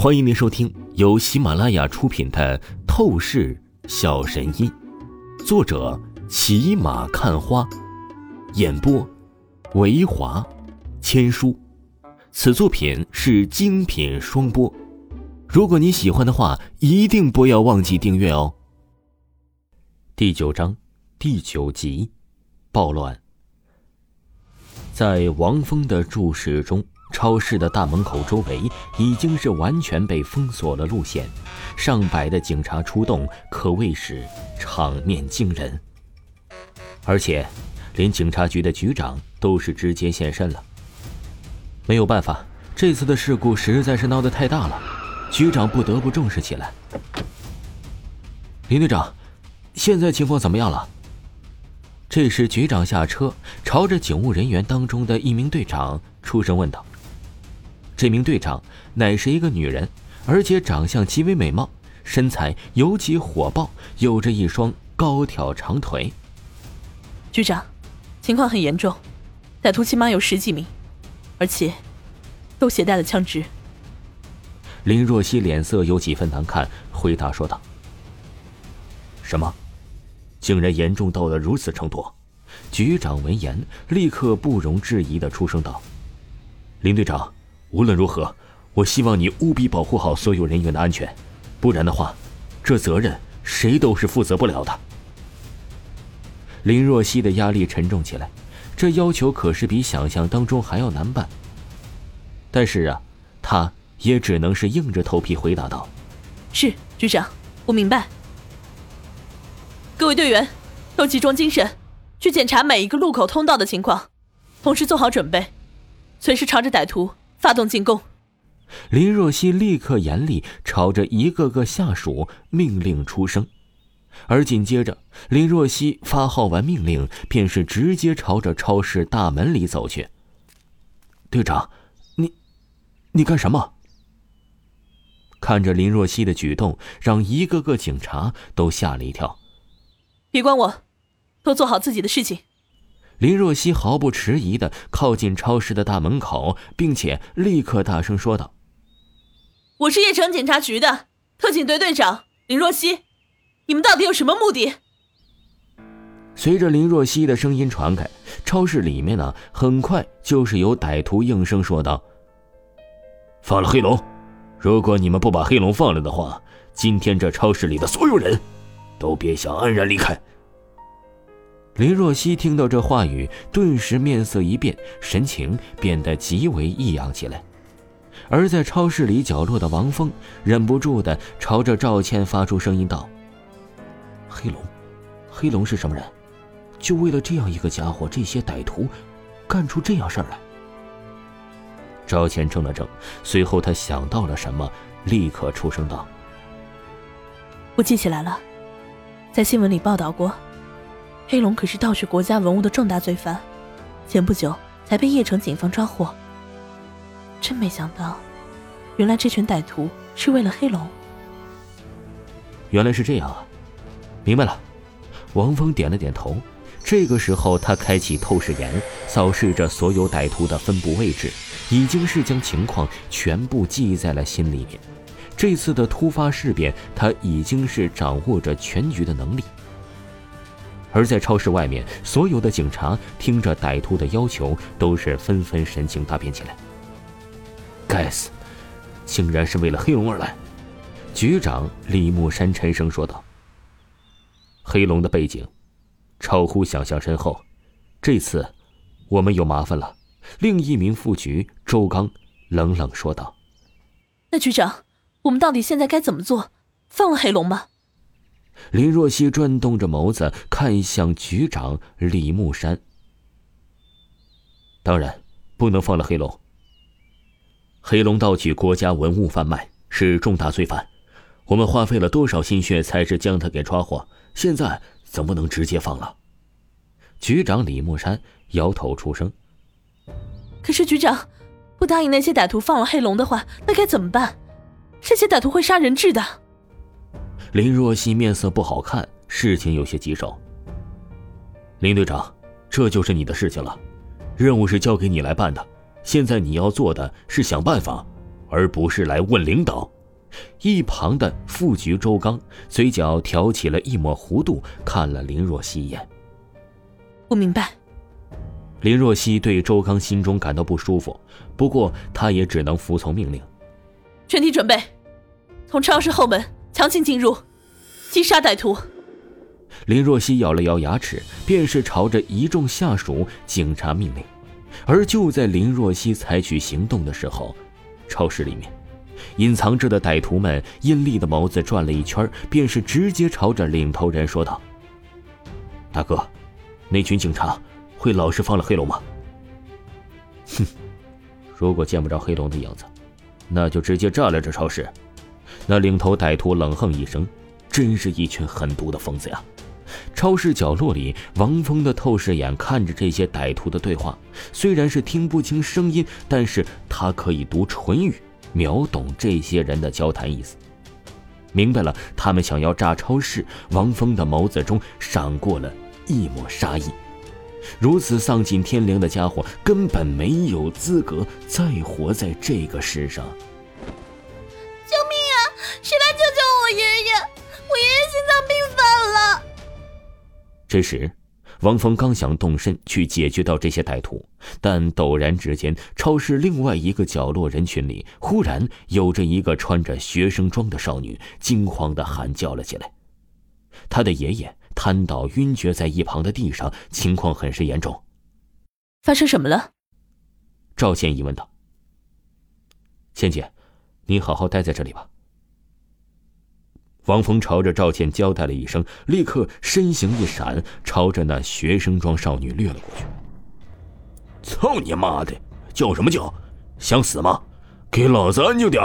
欢迎您收听由喜马拉雅出品的《透视小神医》，作者骑马看花，演播维华千书。此作品是精品双播。如果你喜欢的话，一定不要忘记订阅哦。第九章第九集，暴乱。在王峰的注视中。超市的大门口周围已经是完全被封锁了路线，上百的警察出动，可谓是场面惊人。而且，连警察局的局长都是直接现身了。没有办法，这次的事故实在是闹得太大了，局长不得不重视起来。林队长，现在情况怎么样了？这时，局长下车，朝着警务人员当中的一名队长出声问道。这名队长乃是一个女人，而且长相极为美貌，身材尤其火爆，有着一双高挑长腿。局长，情况很严重，歹徒起码有十几名，而且都携带了枪支。林若曦脸色有几分难看，回答说道：“什么？竟然严重到了如此程度？”局长闻言，立刻不容置疑的出声道：“林队长。”无论如何，我希望你务必保护好所有人员的安全，不然的话，这责任谁都是负责不了的。林若曦的压力沉重起来，这要求可是比想象当中还要难办。但是啊，她也只能是硬着头皮回答道：“是局长，我明白。各位队员，都集中精神，去检查每一个路口通道的情况，同时做好准备，随时朝着歹徒。”发动进攻！林若曦立刻严厉朝着一个个下属命令出声，而紧接着，林若曦发号完命令，便是直接朝着超市大门里走去。队长，你，你干什么？看着林若曦的举动，让一个个警察都吓了一跳。别管我，都做好自己的事情。林若曦毫不迟疑的靠近超市的大门口，并且立刻大声说道：“我是叶城警察局的特警队队长林若曦，你们到底有什么目的？”随着林若曦的声音传开，超市里面呢，很快就是有歹徒应声说道：“放了黑龙，如果你们不把黑龙放了的话，今天这超市里的所有人都别想安然离开。”林若曦听到这话语，顿时面色一变，神情变得极为异样起来。而在超市里角落的王峰忍不住的朝着赵倩发出声音道：“黑龙，黑龙是什么人？就为了这样一个家伙，这些歹徒干出这样事儿来？”赵倩怔了怔，随后她想到了什么，立刻出声道：“我记起来了，在新闻里报道过。”黑龙可是盗取国家文物的重大罪犯，前不久才被叶城警方抓获。真没想到，原来这群歹徒是为了黑龙。原来是这样啊，明白了。王峰点了点头。这个时候，他开启透视眼，扫视着所有歹徒的分布位置，已经是将情况全部记在了心里面。这次的突发事变，他已经是掌握着全局的能力。而在超市外面，所有的警察听着歹徒的要求，都是纷纷神情大变起来。该死，竟然是为了黑龙而来！局长李木山沉声说道：“黑龙的背景，超乎想象深厚，这次我们有麻烦了。”另一名副局周刚冷冷说道：“那局长，我们到底现在该怎么做？放了黑龙吗？”林若曦转动着眸子，看向局长李木山。当然，不能放了黑龙。黑龙盗取国家文物贩卖是重大罪犯，我们花费了多少心血才是将他给抓获？现在怎么能直接放了？局长李木山摇头出声。可是局长，不答应那些歹徒放了黑龙的话，那该怎么办？这些歹徒会杀人质的。林若曦面色不好看，事情有些棘手。林队长，这就是你的事情了，任务是交给你来办的。现在你要做的是想办法，而不是来问领导。一旁的副局周刚嘴角挑起了一抹弧度，看了林若曦一眼。我明白。林若曦对周刚心中感到不舒服，不过她也只能服从命令。全体准备，从超市后门强行进入，击杀歹徒。林若曦咬了咬牙齿，便是朝着一众下属警察命令。而就在林若曦采取行动的时候，超市里面。隐藏着的歹徒们阴厉的眸子转了一圈，便是直接朝着领头人说道：“大哥，那群警察会老实放了黑龙吗？”“哼，如果见不着黑龙的影子，那就直接炸了这超市。”那领头歹徒冷哼一声：“真是一群狠毒的疯子呀！”超市角落里，王峰的透视眼看着这些歹徒的对话，虽然是听不清声音，但是他可以读唇语。秒懂这些人的交谈意思，明白了他们想要炸超市。王峰的眸子中闪过了一抹杀意，如此丧尽天良的家伙根本没有资格再活在这个世上。谁来救救我爷爷？我爷爷心脏病犯了。这时。王峰刚想动身去解决掉这些歹徒，但陡然之间，超市另外一个角落人群里，忽然有着一个穿着学生装的少女，惊慌的喊叫了起来。她的爷爷瘫倒晕厥在一旁的地上，情况很是严重。发生什么了？赵倩怡问道。倩姐，你好好待在这里吧。王峰朝着赵倩交代了一声，立刻身形一闪，朝着那学生装少女掠了过去。操你妈的！叫什么叫？想死吗？给老子安静点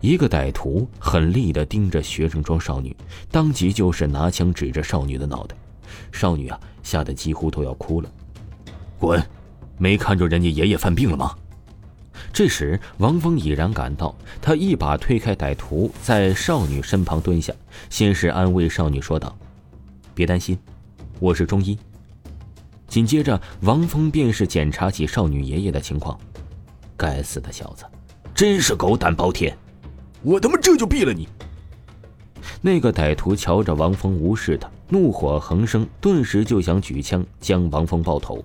一个歹徒狠厉的盯着学生装少女，当即就是拿枪指着少女的脑袋。少女啊，吓得几乎都要哭了。滚！没看着人家爷爷犯病了吗？这时，王峰已然赶到，他一把推开歹徒，在少女身旁蹲下，先是安慰少女说道：“别担心，我是中医。”紧接着，王峰便是检查起少女爷爷的情况。该死的小子，真是狗胆包天！我他妈这就毙了你！那个歹徒瞧着王峰无视他，怒火横生，顿时就想举枪将王峰爆头。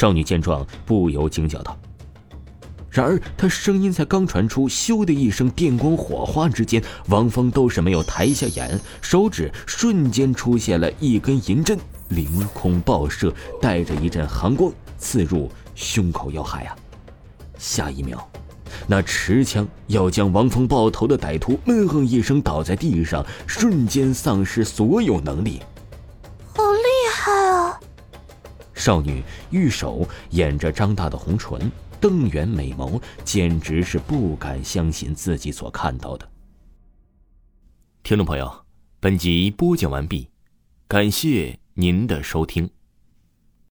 少女见状，不由惊叫道：“然而，她声音才刚传出，咻的一声，电光火花之间，王峰都是没有抬下眼，手指瞬间出现了一根银针，凌空爆射，带着一阵寒光刺入胸口要害啊！下一秒，那持枪要将王峰爆头的歹徒闷哼一声，倒在地上，瞬间丧失所有能力。少女玉手掩着张大的红唇，瞪圆美眸，简直是不敢相信自己所看到的。听众朋友，本集播讲完毕，感谢您的收听。